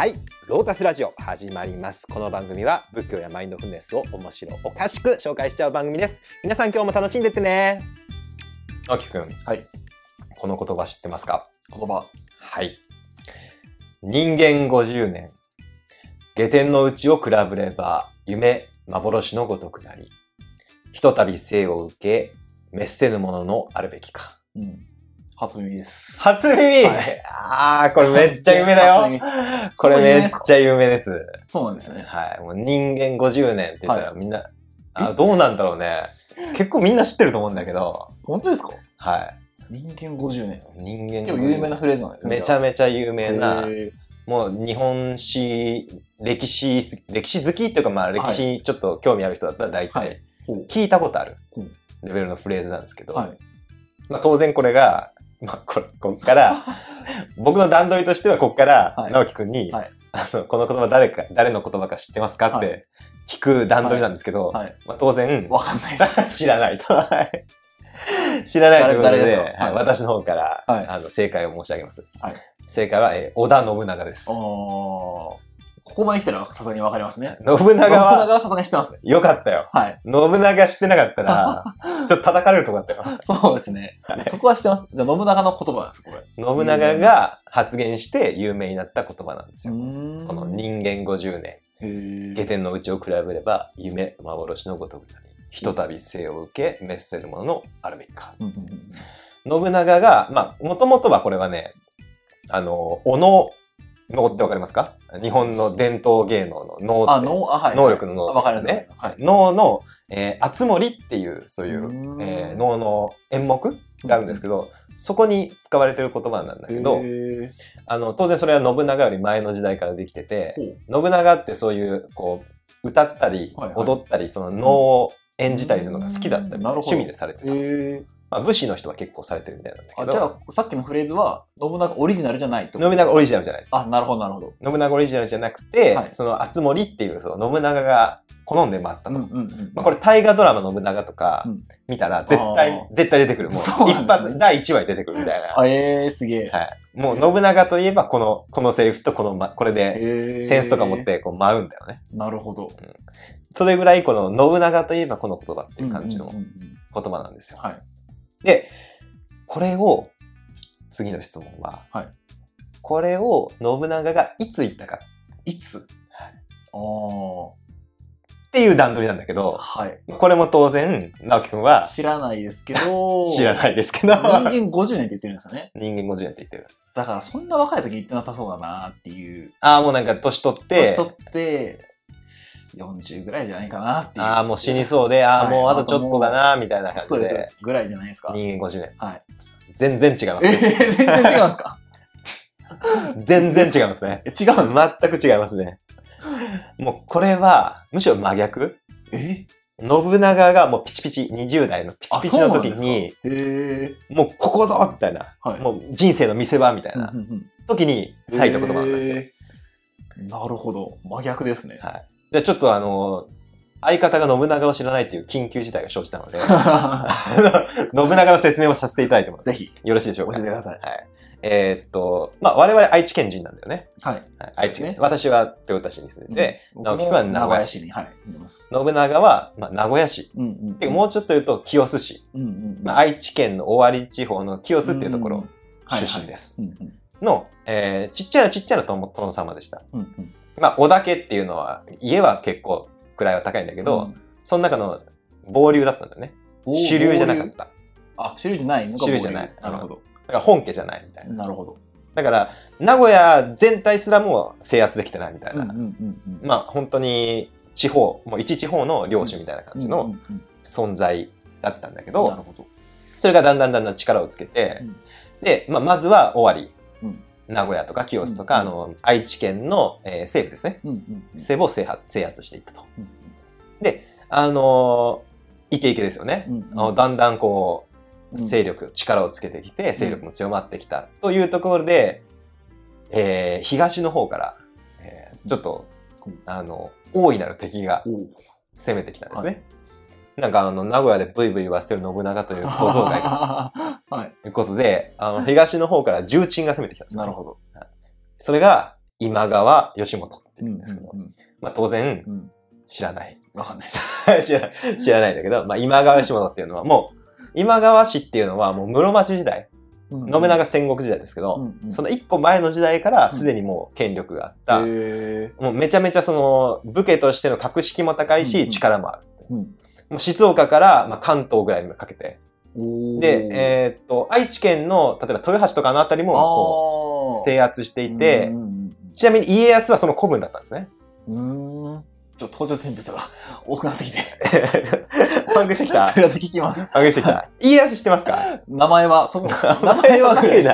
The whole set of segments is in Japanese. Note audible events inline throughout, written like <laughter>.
はい、ロータスラジオ始まります。この番組は仏教やマインドフルネスを面白おかしく紹介しちゃう番組です。皆さん今日も楽しんでってね。あきくん、はい。この言葉知ってますか？言葉。はい。人間50年。下天の内を比べれば、夢、幻のごとくなり。ひとたび生を受け、滅せぬもののあるべきか。うん。初耳です。初耳、はいあー、これめっちゃ有名だよ。これめっちゃ有名です。そうなんですね。はい。もう人間50年って言ったらはみんな、あ、どうなんだろうね。結構みんな知ってると思うんだけど、本当ですか？は人間50年。い。人間結構有名なフレーズなんですね。めちゃめめちゃ有名な、へもう日本史、歴史、歴史好きっていうかまあ歴史ちょっと興味ある人だったら大は体聞いたことあるレベルのフレーズなんですけど、うはい。まあ当然これが、まあこれ、こっから、<laughs> 僕の段取りとしてはこっからはい。直樹くんに、はい。あの、この言葉誰か、誰の言葉か知ってますかっはて聞く段取りなんですけど、はい。まあ、当然、わかんない。<laughs> 知らないと。はい。知らないということで、ではい。はい。私の方から、はい。あの正解を申し上げます。はい。正解は、えー織田信長です。あー。ここまで来たらさすがにわかりますね。信長信長は、はさすがに知ってますね。よかったよ。はい。信長知ってなかったら、<laughs> ちょっと叩かれるとこだったよ。そうですね。そこは知ってます。じゃあ、信長の言葉なんです、これ。信長が発言して有名になった言葉なんですよ。んこの人間50年、下天の内を比べれば、夢、幻のごとくなり、ひとたび生を受け、滅せるもののあるべきか。うんうんうん信長が、まあ、もともとはこれはね、あの、お能、能ってわかりますか？日本の伝統芸能の能あ、って、の、あ、はい。能力の能あわかね？はい。能の、えー、熱盛っていう、そういうう、えー能の演目？があるんですけど、そこに使われてる言葉なんだけど、あの、当然それは信長より前の時代からできてて、信長ってそういう、こう、歌ったり、踊ったり、その能を演じたりするのが好きだったみたいな、なるほど。趣味でされてた。まあ、武士の人は結構されてるみたいなんだけあじゃど、あ、さっきのフレーズは、信長オリジナルじゃないってこと？信長オリジナルじゃないです。あ、なるほど、なるほど。信長オリジナルじゃなくて、はいその、熱盛っていう、その、信長が好んでもあったと。うんうんうん。まあ、これ、大河ドラマ信長とかうん見たら、絶対、あー絶対出てくる。もう、一発、第1話に出てくるみたいな。あ、えー、すげえ。はい。もう、信長といえば、この、このセリフとこの、ま、これで、えーセンスとか持っ。て、こう、舞うんだよね。なるほど。っそれぐらい、この、信長といえばこの言葉っていう感じのうんうんうん言葉なんですよ。はい。で、これを、次の質問は、はいこれを信長がいつ言ったかいつ？っていう段取りなんだけど、はい。これも当然、直樹くんは知らないですけど、<laughs> 知らないですけど、人間50年って言ってるんですよね。人間50年って言ってる。だから、そんな若い時言ってなさそうだなっていう。ああ、もうなんか年取って年、取って、40ぐらいじゃないかなっていう。ああ、もう死にそうで、ああ、はいもうあとちょっとだな、みたいな感じでそうですそうで、す。ぐらいじゃないですか。人間50年。はい。全然違いますえね。ー、全然違いますか？<laughs> 全然違いますね。え違うんですか？全く違いますね。もうこれは、むしろ真逆？え？信長がもうピチピチ、20代のピチピチの時に、へえ。もうここぞみたいな、はい。もう人生の見せ場みたいなうんうんうん時に入った言葉なんですよ。へーなるほど。真逆ですね。はい。じゃあちょっとあの、相方が信長を知らないっていう緊急事態が生じたので、<laughs> 信長の説明をさせていただいてもぜひ、よろしいでしょうか？教えてください。はい。えーっと、まあ、我々愛知県人なんだよね。はい。はい、愛知県、ね私は豊田市に住んでて、うん直樹くんは名古屋市に、はい。信長は、まあ、名古屋市。うんうん。てかもうちょっと言うと清須市。うんうん。まあ、愛知県の尾張地方の清須っていうところはい出身です。うんうん。の、えーちっちゃなちっちゃな殿殿様でした。うんうん。まあ、織田家っていうのは、家は結構位は高いんだけど、その中の傍流だったんだよね。うん、主流じゃなかった。あ、主流じゃない主流じゃないなるほど。だから本家じゃないみたいな。なるほど。だから、名古屋全体すらも制圧できてないみたいな。うんうんうんうん。まあ、本当に地方、もう一地方の領主みたいな感じのうんうんうん存在だったんだけなど、るほど。それがだんだんだんだん力をつけて、うんで、まあ、まずは尾張、うん名古屋とか清須とか、うんあの、愛知県の、えー西部ですね。うんうんうん。西部を制圧制圧していったと。うんで、あのーイケイケですよね。うんうんあのだんだんこう、うん勢力、力をつけてきて、勢力も強まってきたというところで、えー東の方から、えーちょっと、うんあの、大いなる敵が攻めてきたんですね。なんかあの、名古屋でブイブイ言わせてる信長という小僧がいる <laughs> はい。ということで、あの、東の方から重鎮が攻めてきたんですよなるほど。それが、今川義元ってうん。言うんですけど、うんまあ当然うんうん。知らない。わかんない。<laughs> 知ら知らないんだけど、まあ今川義元っていうのはもう、今川氏っていうのはもう室町時代、信信長戦国時代ですけど、うんうんその一個前の時代からすでにもう権力があった、へもうめちゃめちゃその武家としての格式も高いし、うんうん力もある。ーうんもう静岡からまあ関東ぐらいにかけて。で、えーっと、愛知県の、例えば豊橋とかのあたりもこう制圧していて、ちなみに家康はその古文だったんですね。ちょっと登場人物が多くなってきて。<laughs> パンクしてきた？とりあえず聞きます。パンクしてきた？家康知ってますか？名前は、その、<laughs> 名前はぐらい <laughs> 名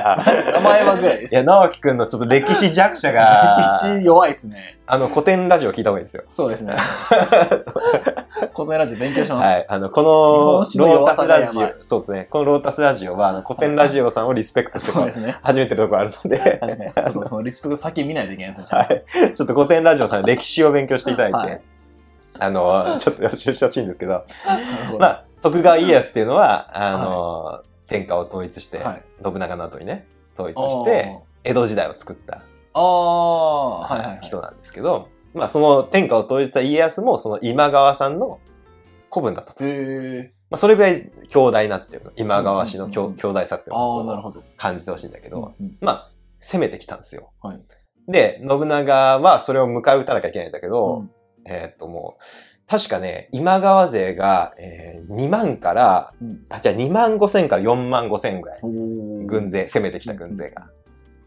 前はぐらいです。いや、直樹くんのちょっと歴史弱者が、歴史弱いですね。あの、古典ラジオ聞いた方がいいですよ。そうですね。このラジオ勉強します。はい。あの、このロータスラジオ、そうですね。このロータスラジオは、あの、古典ラジオさんをリスペクトしてそうですね。始めてるところあるので、確かに。そのリスペクト先見ないといけないですね。はい。ちょっと古典ラジオさん歴史を勉強していただいて、はいあの、<laughs> ちょっと予習してほしいんですけど、まあ、徳川家康っていうのは、あの、天下を統一して、はい。信長の後にね、統一して、江戸時代を作った。人なんですけど、まあ、その天下を統一した家康も、その今川さんの子分だったと。まあ、それぐらい強大なっていうの、今川氏の強,、うんうんうん。強大さっていうのを。感じてほしいんだけど、うん。まあ、攻めてきたんですよ。はい。で、信長はそれを迎え撃たなきゃいけないんだけど、うんえーっともう、確かね、今川勢が、えー2万から、うんあ、じゃあ2万5千から4万5千ぐらい、軍勢、攻めてきた軍勢が。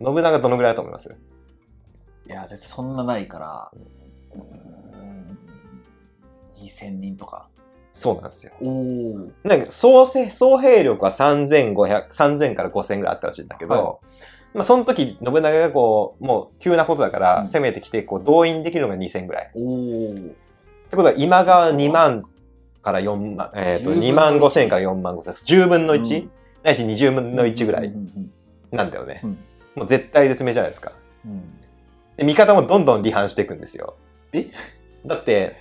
信長どのぐらいだと思います？いや、絶対そんなないから、うーん2000人とか。そうなんですよ。なんか総せ総兵力は3500、3000から5000ぐらいあったらしいんだけど、はまあその時信長がこう、もう急なことだからうん攻めてきて、こう動員できるのが2000ぐらい。っおお。てことは今川2万から4万、えっ、と、10分の2万5千から4万5千、10分の 1?、うんないし20分の1ぐらいなんだよね。うんもう絶対絶命じゃないですか。うんうん。で、味方もどんどん離反していくんですよ。え？だって、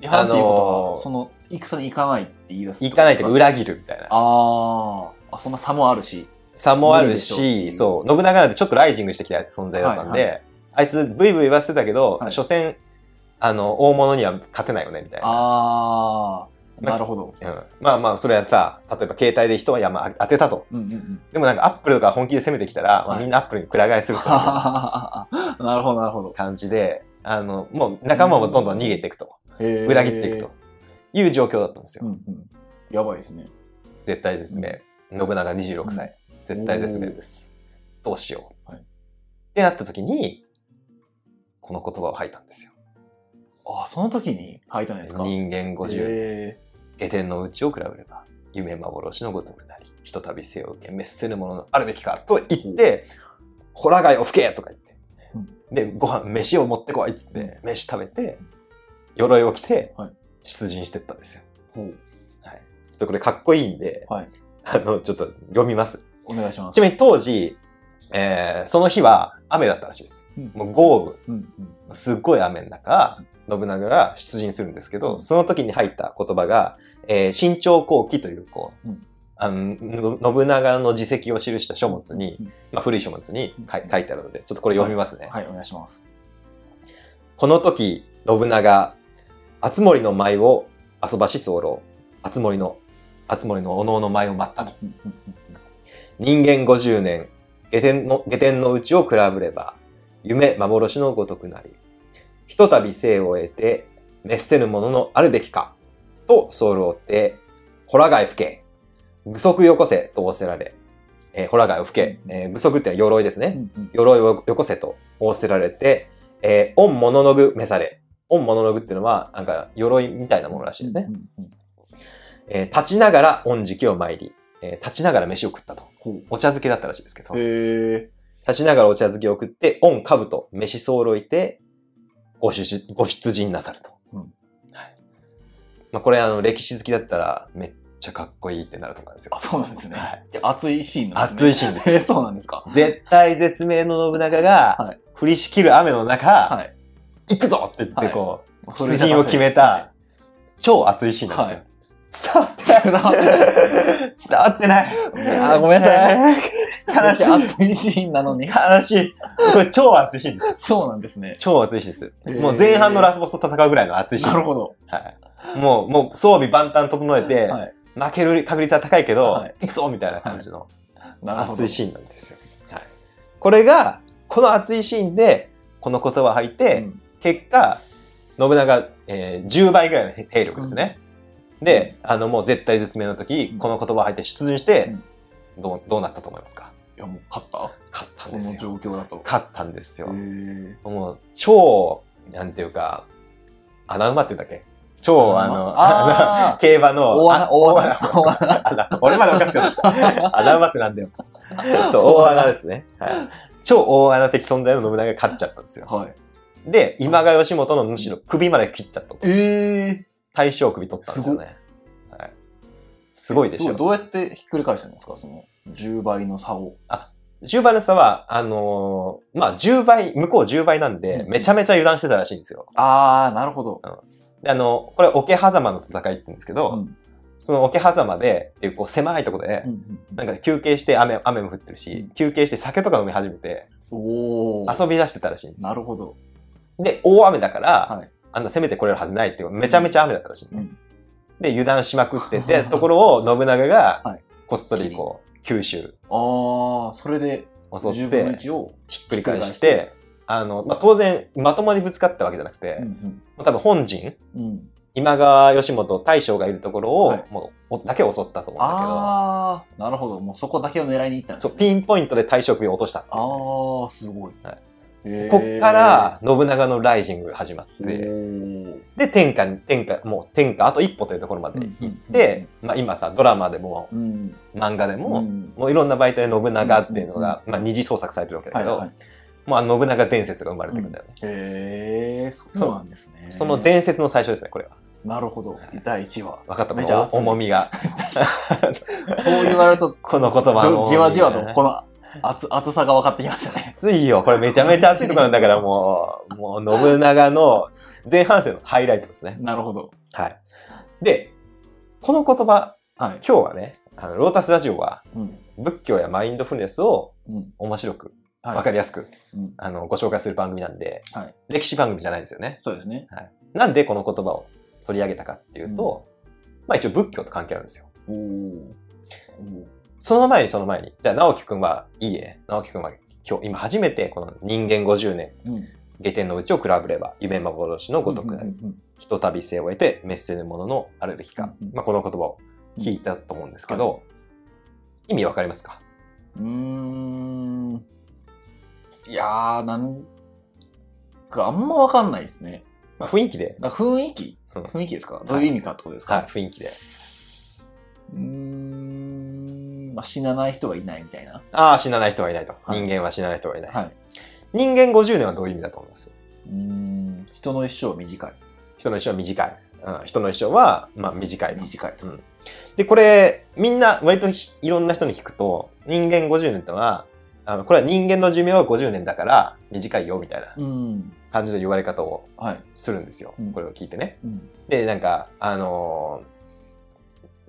違反っていうことは、あのーその、戦に行かないって言い出す行かないというかう裏切るみたいな。あーあ、そんな差もあるし。差もあるしそう、信長なんてちょっとライジングしてきた存在だったんで、はいあいつブイブイ言わせてたけど、はい所詮、あの、大物には勝てないよね、みたいな。ああ、なるほど。うん、まあまあ、それはさ、例えば携帯で人は山当てたと。うんうんうん。でもなんかアップルとか本気で攻めてきたら、まあ、はいみんなアップルにくら替えする <laughs> なるほど、なるほど。感じで、あの、もう仲間もどんどん逃げていくと。裏切っていくと。いう状況だったんですよ。うんうん。やばいですね。絶対絶命。信長26歳。絶対絶命です。どうしよう。はいってなった時に、この言葉を吐いたんですよ。ああ、その時に吐いたんですか？人間50年。へ下天の内を比べれば、夢幻のごとくなり、ひとたび生を受け、滅せるもののあるべきか、と言って、ホラ貝を吹けとか言って、で、ご飯、飯を持ってこいっつって、飯食べて、鎧を着てはい、出陣してったんですよ。ーほうはい。ちょっとこれかっこいいんで、はいあの、ちょっと読みます。お願いします。ちなみに当時、えーその日は雨だったらしいです。うんもう豪雨、うんうん。すっごい雨の中、信長が出陣するんですけど、その時に入った言葉が、えー新朝後期という、こう、うんあのの信長の自責を記した書物に、うんまあ、古い書物に書いてあるので、ちょっとこれ読みますね。はい、お願いします。この時、信長、熱森の舞を遊ばし候、熱森の、熱森のおのおの舞を待ったと。人間50年、下天の、下天の内を比べれば、夢幻のごとくなり、ひとたび生を得て、滅せぬもののあるべきか、と候って、ホラ貝吹け、具足よこせと仰せられ、えー、ホラ貝を吹け、えー具足ってのは鎧ですね。鎧をよこせと仰せられて、えー、御物の具召され。御物の具っていうのは、なんか、鎧みたいなものらしいですね。えー立ちながら御時期を参り、えー立ちながら飯を食ったと。お茶漬けだったらしいですけど。立ちながらお茶漬けを食って、御兜、飯揃いて、ご出ご出陣なさると。うんはい。まあ、これ、あの、歴史好きだったら、めっちゃかっこいいってなると思うんですよあ、。そうなんですね。はい熱いシーンなんですね。熱いシーンですえー <laughs> そうなんですか。絶対絶命の信長がはい、降りしきる雨の中、はい。行くぞって言って、こう、はい出陣を決めた、超熱いシーンなんですよ。伝わってない。伝わってない。あーごめんなさい。悲しい。熱いシーンなのに。悲しい。これ超熱いシーンです。そうなんですね。超熱いシーンです。もう前半のラスボスと戦うぐらいの熱いシーンです。なるほど。はい。もう、もう装備万端整えて、はい。負ける確率は高いけど、はい行くぞみたいな感じの。熱いシーンなんですよ。はい。これが、この熱いシーンで、この言葉を吐いて、うん結果、信長、えー10倍ぐらいの兵力ですね。で、あの、もう絶対絶命の時、うんこの言葉を吐いて出陣して、どう、どうなったと思いますか？いや、もう勝った？勝ったんこのですよ。状況だと。勝ったんですよ。もう、超、なんていうか、穴馬って言うんだっけ？超、あの、あー <laughs> 競馬の、大穴あ大穴大穴穴俺までおかしくなった。穴馬ってなんだよ。<laughs> そう、大穴ですね。はい。超大穴的存在の信長が勝っちゃったんですよ。はい。で、今川義元のむしろ首まで切っちゃったと。ええ大将首取ったんですよね。はい。すごいでしょ。どうやってひっくり返したんですか？その10倍の差を。10倍の差は、あのーまあ、10倍、向こう10倍なんで、うんめちゃめちゃ油断してたらしいんですよ。あー、なるほど。で、あの、これ、桶狭間の戦いって言うんですけど、うんその桶狭間で、っていう、こう、狭いところでう、んなんか休憩して雨、雨も降ってるし、うん休憩して酒とか飲み始めて、おー。遊び出してたらしいんですよ。なるほど。で、大雨だから、はいあんな攻めてこれるはずないっていう、めちゃめちゃ雨だったらしいんで、うん。で、油断しまくってて、<laughs> ところを信長がはい、こっそりこう、九州。あー、それで襲っ10分のて、1を。ひっくり返してて、あの、まあ、当然、まともにぶつかったわけじゃなくて、うん多分本陣、うん。うん今川義元大将がいるところを、はい。もう、だけ襲ったと思うんだあー、なるほど。もうそこだけを狙いに行ったんけど、そう、ですね。ピンポイントで大将首を落としたあね、ー、すごい。はいへーこっから、信長のライジングが始まっおて、ーで、天下に、天下、もう天下あと一歩というところまで行って、まあ今さ、ドラマでもうん。漫画でも、うんもういろんな媒体で信長っていうのが、うんまあ二次創作されてるわけだけど、はいはい。もうあの信長伝説が生まれてくるんだよね。へえ、そうなんですね。その伝説の最初ですね、これは。なるほど。第1話。分かった重みが。<laughs> そう言われると、<laughs> この言葉のじわじわとこの <laughs> 熱熱さが分かってきましたね。<laughs> 熱いよ。これめちゃめちゃ熱いところなんだから、もう、<laughs> もう信長の前半戦のハイライトですね。なるほど。はい。で、この言葉、はい。今日はね、あのロータスラジオはうん。仏教やマインドフルネスをうん。面白く、はいわかりやすく、うんあの、ご紹介する番組なんで、はい歴史番組じゃないんですよね。そうですね。なんでこの言葉を取り上げたかっていうと、まあ一応仏教と関係あるんですよ。おーおその前にその前に、じゃあ直樹くんはいいえ、直樹くんは今日、今初めてこの人間50年、ーうん。下天のうちを比べれば、夢幻のごとくなり、うんうんひとたび生を得て滅せぬもののあるべきか、うんうん。まあこの言葉を聞いたと思うんですけど、意味わかりますか？うん。いやー、なんかあんま分かんないですね。まあ雰囲気で、雰囲気？うん。雰囲気ですか？どういう意味かってことですか？はい、雰囲気で。まあ、死なない人がいないみたいな。ああ、死なない人がいないと。はい人間は死なない人がいない。はい。人間50年はどういう意味だと思います？うーん。人の一生短い。人の一生は短い。うん、人の一生は、まあ、短いと。短い。で、これ、みんな、割とひいろんな人に聞くと、人間50年ってのは、あの、これは人間の寿命は50年だから短いよ、みたいなうん。感じの言われ方をはい。するんですよ。うんこれを聞いてね。うん。で、なんか、あのー、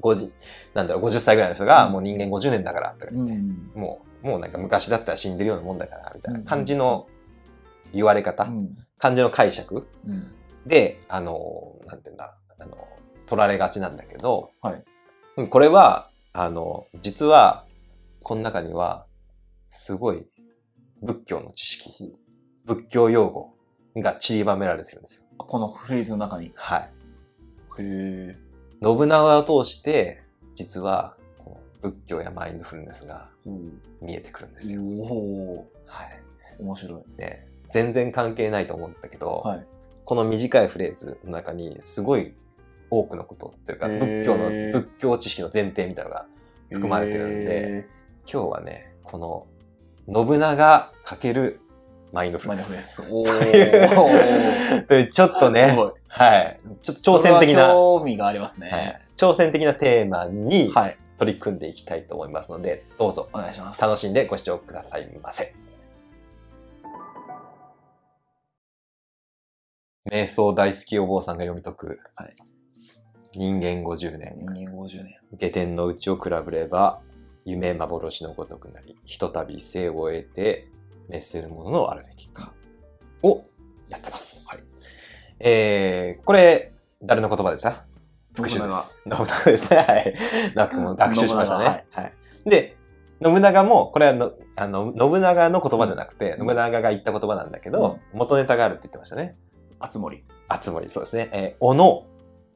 50、なんだろう、50歳ぐらいの人が、うんもう人間50年だから、とか言って、うん。もう、もうなんか昔だったら死んでるようなもんだから、みたいな感じの言われ方、うん。感じの解釈うん。で、あのー、なんていうんだ、あの、取られがちなんだけど、はいうんこれは、あの、実は、この中には、すごい仏教の知識、仏教用語が散りばめられてるんですよ。このフレーズの中に。はい。へえ。信長を通して、実は、この仏教やマインドフルネスが見えてくるんですよ。はい。面白い。ね、全然関係ないと思うんだけど、はい。この短いフレーズの中にすごい多くのことというか仏教の仏教知識の前提みたいなのが含まれてるんで、へ今日はねこの信長×マインドーマイフルネスナス <laughs> ちょっとすね。はいちょっと挑戦的な、興味がありますはね。い、挑戦的なテーマにはい。取り組んでいきたいと思いますのでどうぞお願いします。楽しんでご視聴くださいませ。瞑想大好きお坊さんが読み解く、はい人間50年。人間50年。下天の内を比べれば、夢幻のごとくなり、ひとたび生を得て、滅せるもののあるべきか。をやってます。はい。えー、これ、誰の言葉でした復習です。信長ですね。<laughs> はい。学習しましたね。信は長い、で、信長も、これはのあの信長の言葉じゃなくて、信長が言った言葉なんだけど、元ネタがあるって言ってましたね。あつ森。あつ森、そうですね。えー、おの、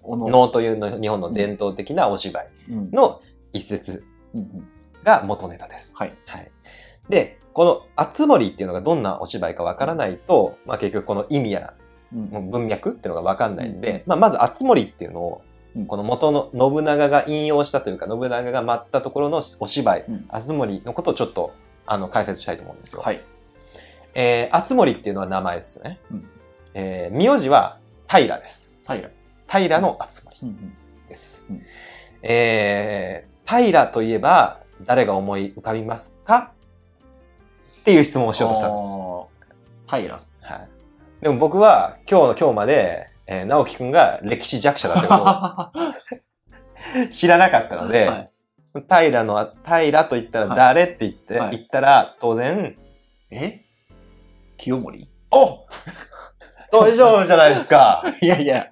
おの。能というの日本の伝統的なお芝居うん。の一節うんうんが元ネタです。はい。はい。で、このあつ森っていうのがどんなお芝居かわからないと、まあ結局この意味や文脈っていうのがわかんないんで、うんまあまずあつ森っていうのをうんこの元の信長が引用したというか、信長が舞ったところのお芝居、うんのことをちょっとあの解説したいと思うんですよ。はい。えー、あつ森っていうのは名前ですね。うんえー名字は平です。平。平のあつ森うんうんです。うんえー、平といえば誰が思い浮かびますか？っていう質問をしようとしたんです。はい。でも僕は今日の今日まで、えー、直樹くんが歴史弱者だってことをは <laughs> 知らなかったので、い。平の、平と言ったら誰って言って、はい。言ったら当然、え？清盛？お大丈夫じゃないですか。<laughs> いやいや。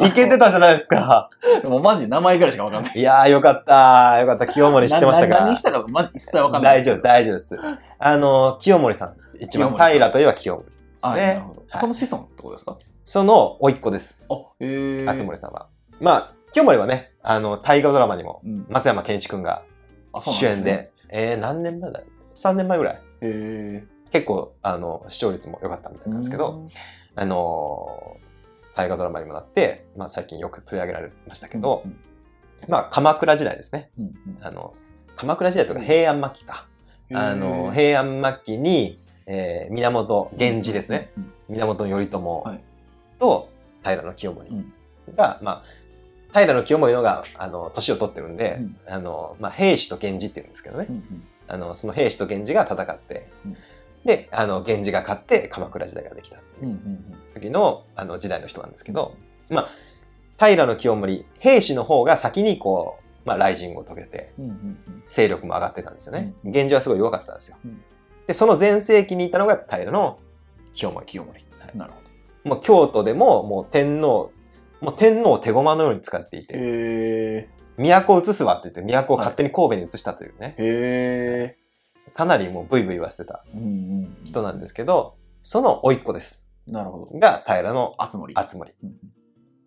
いけてたじゃないですか。でもマジ名前ぐらいしかわかんない。いやーよかった。よかった。清盛知ってましたかな何したかマジ一切わかんない。大丈夫、大丈夫です。あの、清盛さん。一番平といえば清盛ですねその子孫ってことですか？その甥っ子です。あ、へえ。あつ森さんは。まあ、清盛はね、あの、大河ドラマにもうん。松山ケンイチ君が主演で、えー、何年前だ ?3 年前ぐらい。へえ。結構、あの、視聴率も良かったみたいなんですけど、あのー大河ドラマにもなって、まあ最近よく取り上げられましたけど、うんまあ鎌倉時代ですね。うんうんあの、鎌倉時代とか平安末期か。あの、へ平安末期に、えー、源、源氏ですね。。うん源頼朝はいと平清盛うんが、まあ、平清盛のが、あの、年を取ってるんで、うんあの、まあ、平氏と源氏って言うんですけどね。あの、その平氏と源氏が戦って、うんで、あの、源氏が勝って鎌倉時代ができたってうんいううん時の、あの、時代の人なんですけど、まあ、平清盛、平氏の方が先にこう、まあ、ライジングを遂げて、勢力も上がってたんですよね。う源氏はすごい弱かったんですよ。うんで、その前世紀にいたのが平の清盛。清盛。はいなるほもう京都でも、もう天皇、もう天皇を手駒のように使っていど。て、へ都を移すわって言って、都を勝手に神戸に移したというね、え。へえ。かなりもうブイブイ言わせてたうんうん。人なんですけど、その甥っ子です。なるほど。が平のあつ森。敦盛。うん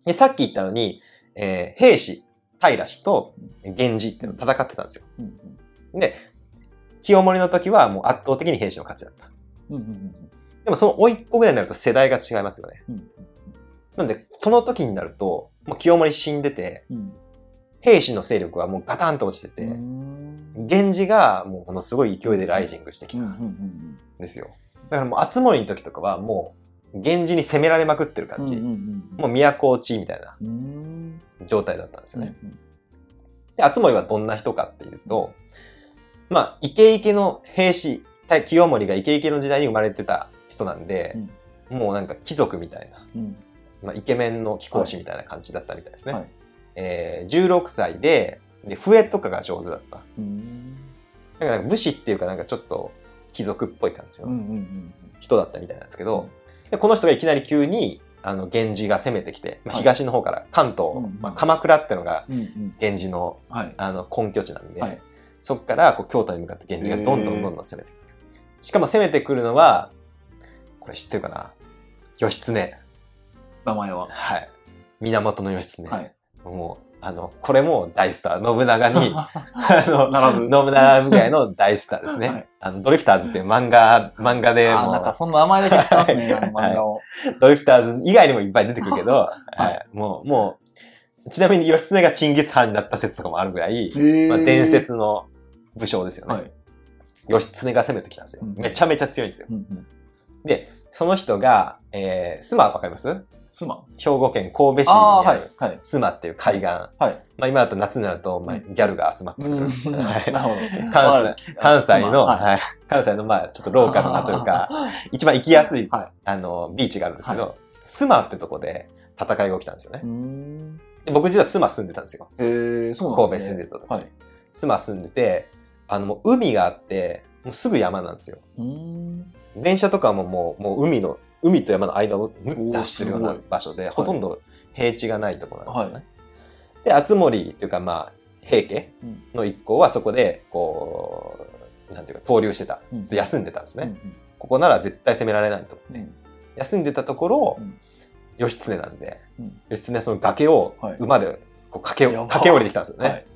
で、さっき言ったのに、えー平氏、平氏と源氏っていうのを戦ってたんですよ。うんで、清盛の時はもう圧倒的に平氏の勝ちだった。うんうんうんでもその甥っ子ぐらいになると世代が違いますよね。うんなんで、その時になると、もう清盛死んでて、うん平氏の勢力はもうガタンと落ちてて、うん源氏がもうものすごい勢いでライジングしてきたうんですよ。だからもう熱盛の時とかはもう源氏に攻められまくってる感じ。もう都落ちみたいなうん状態だったんですよね。うんで、熱盛はどんな人かっていうと、まあ、イケイケの兵士、対清盛がイケイケの時代に生まれてた人なんで、もうなんか貴族みたいな、うんまあ、イケメンの貴公子みたいな感じだったみたいですね。はいえー16歳で、で、笛とかが上手だった。か武士っていうかなんかちょっと貴族っぽい感じのうんうん人だったみたいなんですけど、でこの人がいきなり急に、あの、源氏が攻めてきて、まあ、はい。東の方から関東、うんまあ、鎌倉ってのがうんうん。源氏のはい。あの根拠地なんで、はい。そこからこう京都に向かって源氏がどんどんどんどん攻めてくる。しかも攻めてくるのは、これ知ってるかな？義経。名前は。はい。源義経。はいもう、あの、これも大スター。信長に、<laughs> あの、並ぶ信長ぐらいの大スターですね。はいあの、ドリフターズっていう漫画、漫画でもあなんかその名前だけ知ってますね、漫画を。ドリフターズ以外にもいっぱい出てくるけど、<laughs> はい、もう、もう、ちなみに義経がチンギス・ハンになった説とかもあるぐらい、まあ、伝説の武将ですよね。はい。義経が攻めてきたんですよ。うんめちゃめちゃ強いんですよ。うんうんで、その人が、えー、スマわかります？妻兵庫県神戸市にあるはい。はい。スマっていう海岸。まはい。あ今だと夏になると、まあ、うんギャルが集まってくる。うん。はい <laughs> なるほど。関西関西の、はいはい、関西のまあちょっとローカルなというか、一番行きやすい、はいあの、ビーチがあるんですけど、スマってとこで戦いが起きたんですよねう。ん。で僕実は須磨住んでたんですよ。へえ、そうなんですね。神戸住んでた時。はい。須磨住んでて、あの、もう海があって、もうすぐ山なんですよ。電車とかももう、もう海の、海と山の間をぬってるような場所で、いほとんど平地がないところなんですよね。はで、厚森っていうかまあ、平家うんの一行はそこで、こう、なんていうか、投留してた。うん休んでたんですね。うんここなら絶対攻められないと思って。うん休んでたところ、うん義経なんで、うん義経はその崖をはい馬でこう駆け,、やば駆け下りてきたんですよね。はい。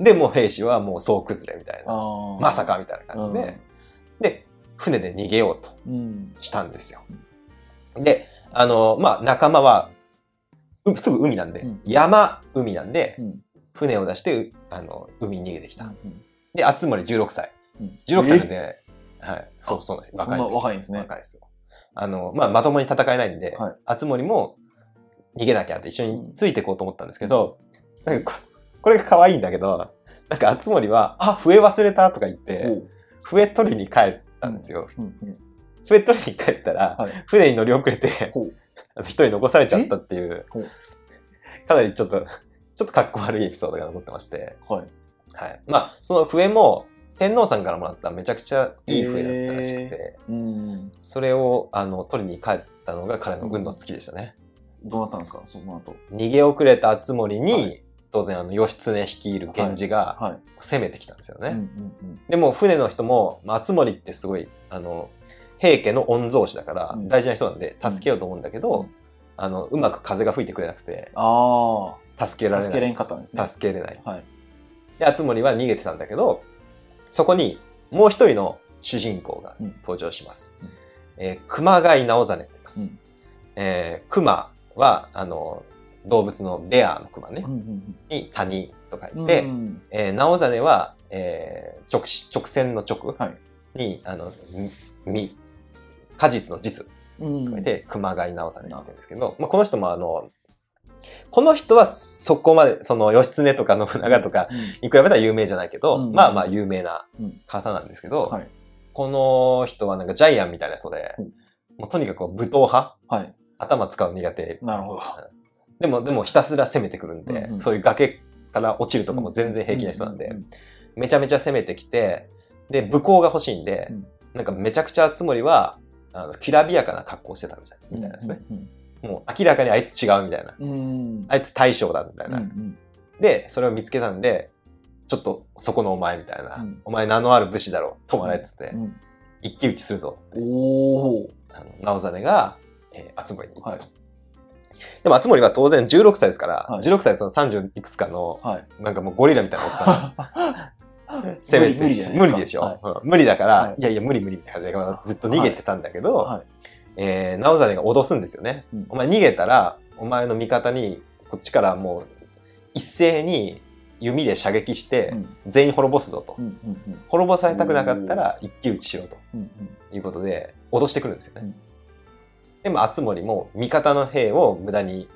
で、もう兵士はもう総崩れみたいな。まさかみたいな感じで、で、船で逃げようとうん。したんですよ。で、あの、まあ、仲間は、うすぐ海なんで、うん山、海なんで、うん。船を出して、うあの、海に逃げてきた。うんで、熱森16歳。うん16歳なんで、はい、そうそう。若いんです若いんですね若いですよ。あの、まあ、まともに戦えないんで、はい熱森も逃げなきゃって一緒についていこうと思ったんですけど、なんかここれが可愛いんだけど、なんか熱森は、あ、笛忘れたとか言って、笛取りに帰ったんですよ。うんうん笛取りに帰ったら、はい。船に乗り遅れて、<laughs> 一人残されちゃったっていうかなりちょっと、ちょっとかっこ悪いエピソードが残ってまして、はい。はい。まあ、その笛も、天皇さんからもらっためちゃくちゃいい笛だったらしくて、うん。それをあの取りに帰ったのが彼の軍の月でしたね。どうなったんですか？その後。逃げ遅れた熱森に、はい当然あの義経率いる源氏がはい。攻めてきたんですよね。でも船の人も、まあ、熱森ってすごいあの平家の御曹司だからうん大事な人なんで助けようと思うんだけど、うんあのうまく風が吹いてくれなくてああ。助けられない助けれんかったんですね。助けれない。はい。で熱森は逃げてたんだけどそこにもう一人の主人公がうん登場します。うんえー熊谷直実って言います。うんえー熊はあの動物のベアの熊ね、うんうんに谷と書うん。いて、うんえー直実は、えー直し直線の直はいに、あのみみ果実の実うん。と書いて、熊谷直実って言うんですけど、まあ、この人もあのこの人はそこまでその義経とか信長とかうん、に比べたら有名じゃないけど、うんまあまあ有名なうん方なんですけど、はい。この人はなんかジャイアンみたいな人で、うんもうとにかく武闘派？はい。頭使うの苦手なるほど。でもでもひたすら攻めてくるんで、うんうん。そういう崖から落ちるとかも全然平気な人なんで、めちゃめちゃ攻めてきてで武功が欲しいんで、うん。なんかめちゃくちゃ熱森はあのきらびやかな格好をしてたみたいうんみたいですね、うんもう明らかにあいつ違うみたいな。あいつ大将だみたいな、うんうんでそれを見つけたんでちょっとそこのお前みたいな、うん。お前名のある武士だろ止まれっつって、うん。一騎打ちするぞおお。あの直実が、えー、熱森に行ったと、はいでも熱森は当然16歳ですから、はい。16歳でその30いくつかのはい。なんかもうゴリラみたいなおっさん。<laughs> 攻めて。無理無理でしょ、はい。うん。無理だから、はい。い、やいや無理無理みたいな感じでずっと逃げてたんだけど、はい。えー直実が脅すんですよね、うん。お前逃げたらお前の味方にこっちからもう一斉に弓で射撃してうん。全員滅ぼすぞと、うんうんうん。滅ぼされたくなかったら一騎打ちしろということで脅してくるんですよね、うんでも熱森も味方の兵を無駄に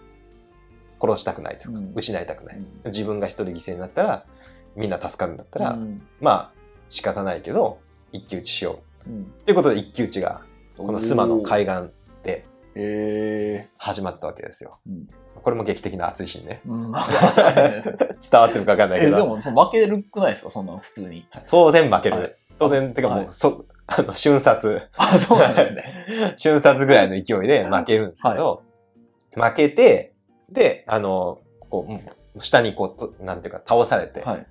殺したくないと。いうか、うん。失いたくない、うん。自分が一人犠牲になったらみんな助かるんだったら、うん。まあ仕方ないけど一騎打ちしよう。うん。ということで一騎打ちがこの須磨の海岸でえ始まったわけですよ。これも劇的な熱いシーンね。うん。<laughs> <laughs> 伝わってるか分かんないけど、えでも、その負けるくないですか？そんなの普通に。当然負ける。はい。当然、てかもう、はい。そ、あの、瞬殺。あ、そうなんですね。<laughs> 瞬殺ぐらいの勢いで負けるんですけど、負けて、で、あの、こううん、下にこうと、なんていうか倒されて、はい。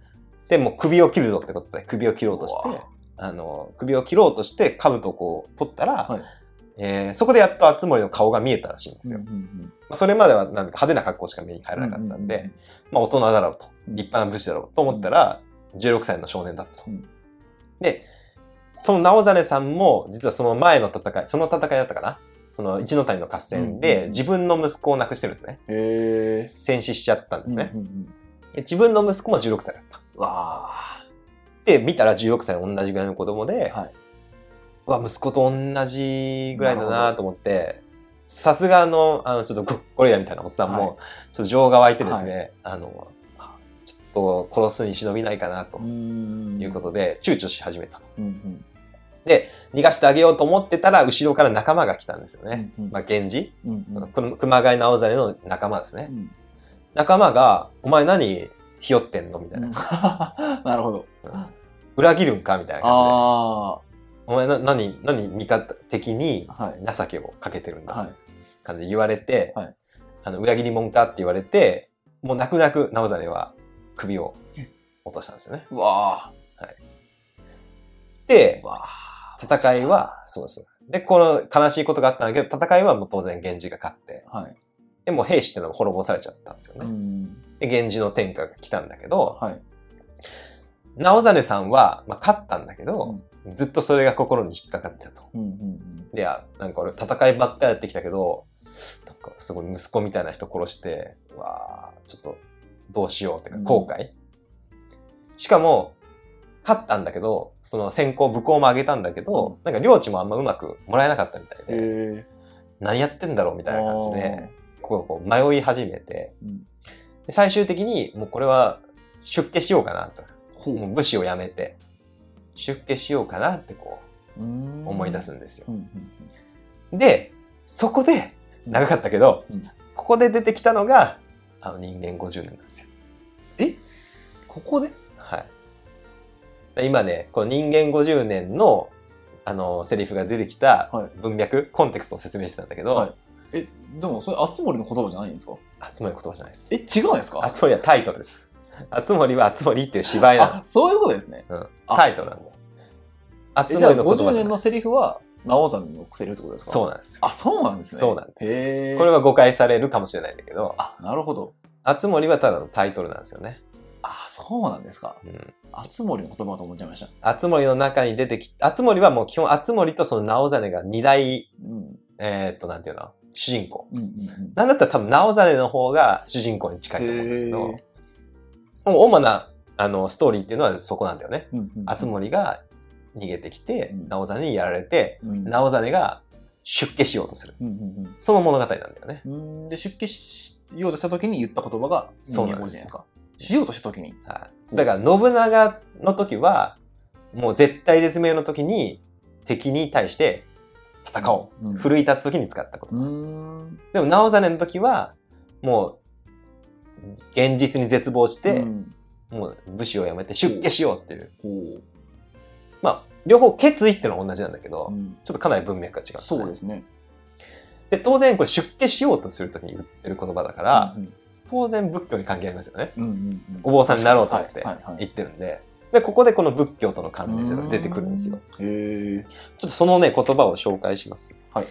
で、もう首を切るぞってことで首を切ろうとしてあの、首を切ろうとして兜をこう取ったら、はいえーそこでやっと熱森の顔が見えたらしいんですよ。うんうんまあ、それまではなんか派手な格好しか目に入うんらなかったんで、ううまあ大人だろうと、うん立派な武士だろうと思ったら、16歳の少年だったと。うんで、その直実さんも、実はその前の戦い、その戦いだったかな？その一ノ谷の合戦で、うん自分の息子を亡くしてるんですね。へえ。戦死しちゃったんですね。うんうんうんで自分の息子も16歳だった。わあ。で、見たら16歳の同じぐらいの子供で、はい。うわ、息子と同じぐらいだなと思って、さすがあの、あの、ちょっとゴゴリラみたいなおっさんも、はいちょっと情が湧いてですね、あの、あちょっと殺すに忍びないかなとんいうことで、躊躇し始めたと。うんうんで、逃がしてあげようと思ってたら、後ろから仲間が来たんですよね。うんうんまあ、源氏、うんうんく熊谷直実の仲間ですね。うん仲間が、お前何ひよってんのみたいな。<laughs> なるほど。裏切るんかみたいな感じで。あお前な、何、何味方的に。情けをかけてるんだ。はい。感じで言われて、はいあの、裏切り者かって言われて、もう泣く泣く直実は首を落としたんですよね。うわでー。う、わー戦いは、そうです。で、この悲しいことがあったんだけど、戦いはもう当然源氏が勝って、はい。でもう兵士っていうのも滅ぼされちゃったんですよね。うん。で、源氏の天下が来たんだけど、はい。直実さんは、まあ、勝ったんだけど、ずっとそれが心に引っかかってたと。うんうんで、あなんか俺戦いばっかやってきたけど、なんかすごい息子みたいな人殺して、うわあちょっとどうしようっていうかうん後悔、しかも、勝ったんだけど、その先行武功も上げたんだけど、なんか領地もあんまうまくもらえなかったみたいうん。で、へ何やってんだろうみたいな感じで、あこうこう迷い始めて、うんで最終的にもうこれは出家しようかなと。ほもう武士を辞めて、出家しようかなってこう。う思い出すんですよ。で、そこで、うん。長かったけど、うんここで出てきたのが、あの人間50年なんですよ。え？ここ。で？今ね、この人間50年の、あの、セリフが出てきたはい文脈、コンテクストを説明してたんだけど、はいえ、でもそれ、あつ森の言葉じゃないんですか？あつ森の言葉じゃないですえ、。違うんですか？あつ森はタイトルです。あつ森はあつ森っていう芝居なの。あ、そういうことですね。うん、あタイトルなんだよ。あつ50森の言葉じゃない年の。セリフは、直山のセリフってことですか？そうなんですよ。あ、そうなんですね。そうなんですこれは誤解されるかもしれないんだけど、あ、なるほど。あつ森はただのタイトルなんですよね。あ、そうなんですか。うん。あつ森の言葉と思っちゃいました。あつ森の中に出てき、あつ森はもう基本あつ森とその直実が二大、うん。えーっと、なんていうの、主人公。うんうんうん。なんだったら多分直実の方が主人公に近いと思うんだけど、主なあのストーリーっていうのはそこなんだよね。うんうんうんあつ森が逃げてきてう、ん直実にやられて、うん直実が出家しようとする。うんうんその物語なんだよね。うんうんで、出家しようとした時に言った言葉が、そうなんですか。しようとした時に。はい。だから信長の時は、もう絶対絶命の時に敵に対して戦おう。うん。奮い立つ時に使ったこと。でも直実の時は、もう、現実に絶望して、うんもう武士を辞めて出家しようっていう。まあ、両方決意っていうのは同じなんだけど、うんちょっとかなり文脈が違う、そうですね。で、当然これ出家しようとするときに言ってる言葉だから、うん当然仏教に関係ありますよね。うんうんうんお坊さんになろうと思ってはいはいはい言ってるんで。で、ここでこの仏教との関連性が出てくるんですよ。。へえ。ちょっとそのね、言葉を紹介します。はい。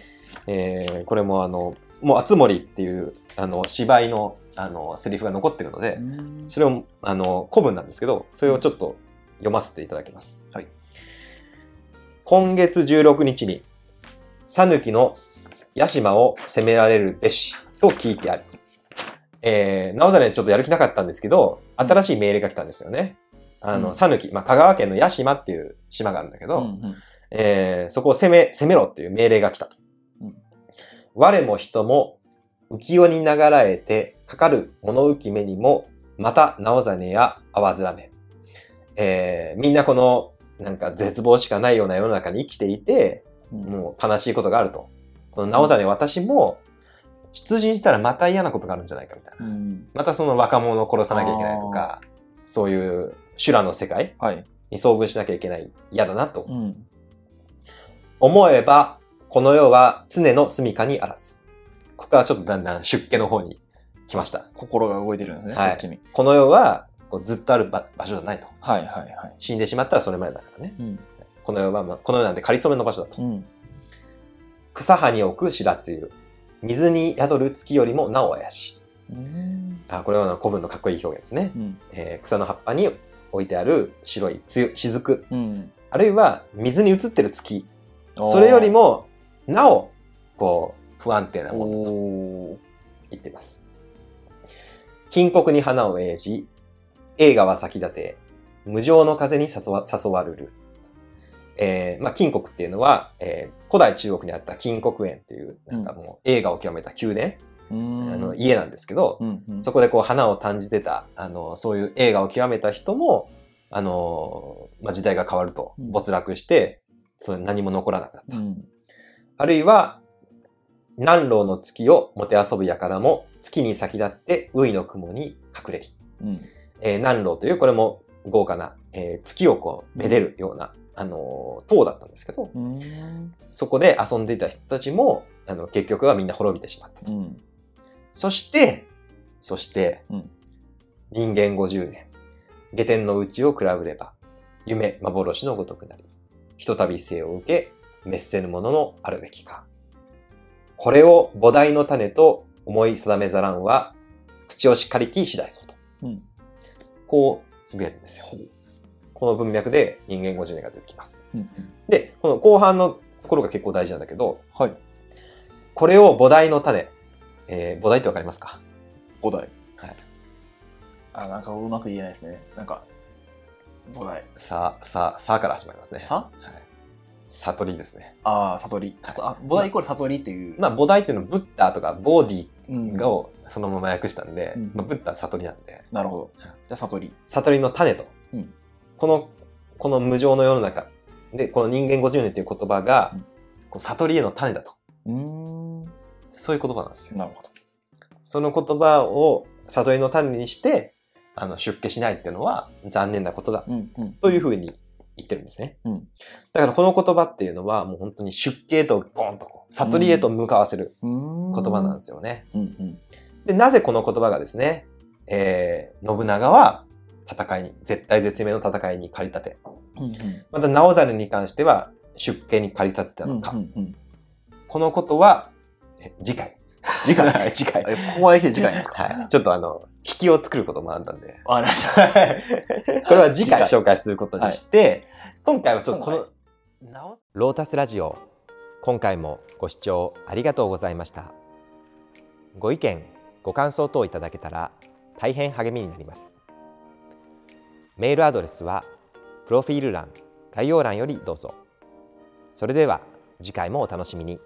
えー、これもあの、もう、あつ森っていう、あの、芝居の、あの、セリフが残ってるので、うんそれを、あの、古文なんですけど、それをちょっと読ませていただきます。はい。今月16日に、讃岐の屋島を攻められるべし、と聞いてあり。えー、なおざね、ちょっとやる気なかったんですけど、新しい命令が来たんですよね。あの、うん讃岐、まあ、香川県の屋島っていう島があるんだけど、うんうんえーそこを攻め、攻めろっていう命令が来たと。うん我も人も浮世に流らえてかかる物浮き目にも、また直実や淡面め。えーみんなこの、なんか絶望しかないような世の中に生きていて、うんもう悲しいことがあると。この直実私も、出陣したらまた嫌なことがあるんじゃないかみたいな。うんまたその若者を殺さなきゃいけないとか、そういう修羅の世界はい。に遭遇しなきゃいけない。嫌だなとうん。思えば、この世は常の住処にあらず。ここからちょっとだんだん出家の方に来ました。心が動いてるんですね、はいそっちに。この世はこうずっとある場場所じゃないと。はいはいはい。死んでしまったらそれまでだからね。うん。この世は、まあ、この世なんて仮初めの場所だと。うん。草葉に置く白露。水に宿る月よりもなお怪しい。うん。あ、これは古文のかっこいい表現ですね。うん。えー草の葉っぱに置いてある白い雫。うん。あるいは水に映ってる月。それよりも、なお、こう、不安定なものだと。言っています。金国に花を栄じ、映画は先立て、無情の風に誘わ誘われる。えーまあ、金国っていうのは、えー古代中国にあった金国園っていう、なんかもう映画を極めた宮殿、うんあの家なんですけど、うんうんそこでこう花を感じてた、あの、そういう映画を極めた人も、あの、まあ、時代が変わるとうん没落して、それ何も残らなかった。うんあるいは、南老の月をもてあそぶ輩も月に先立ってウイの雲に隠れり。うん。えー南楼という、これも豪華な、えー月をこう、めでるような、あのー塔だったんですけど、うん。そこで遊んでいた人たちも、あの、結局はみんな滅びてしまったと。うん。そして、そして、うん人間50年、下天の内を比べれば、夢、幻のごとくなり、ひとたび生を受け、滅せぬもののあるべきか。これを菩提の種と思い定めざらんは、口をしっかりき次第そうと。うん。こう、つぶやくんですよ。この文脈で人間50年が出てきます。うん。で、この後半のところが結構大事なんだけど、はい。これを菩提の種、えー、菩提ってわかりますか？五代。はい。あ、なんかうまく言えないですね。なんか、五代。さあ、さあ、さあから始まりますね。さ？はい。悟りですね。ああ、悟り。あ、五代イコール悟りっていう。まあ、菩提っていうのはブッダとかボーディをそのまま訳したんで、うんまあ、ブッダは悟りなんで、なるほど。はいじゃあ悟り。悟りの種と、うんこの、この無常の世の中で、この人間50年っていう言葉が、うんこう悟りへの種だと。うーん。そういう言葉なんですよ。なるほど。その言葉を悟りの種にして、あの、出家しないっていうのは残念なことだ。うんうん。というふうに言ってるんですね。うんだからこの言葉っていうのはもう本当に出家へとゴンとこう、悟りへと向かわせる言言葉なんですよね。うんうん。で、なぜこの言葉がですね、えー、信長は戦いに、絶対絶命の戦いに駆り立て、うんうん。また直猿に関しては出家に駆り立てたのか。うんうんうん。このことは、え次回。<laughs> 次回次回。えここまで来て時間なんですか？はい。ちょっとあの、引きを作ることもあったんで。わかりました。これは次回次紹介することにして、今回はちょっとこの、直ロータスラジオ、今回もご視聴ありがとうございました。ご意見、ご感想等いただけたら大変励みになります。メールアドレスは、プロフィール欄、概要欄よりどうぞ。それでは次回もお楽しみに。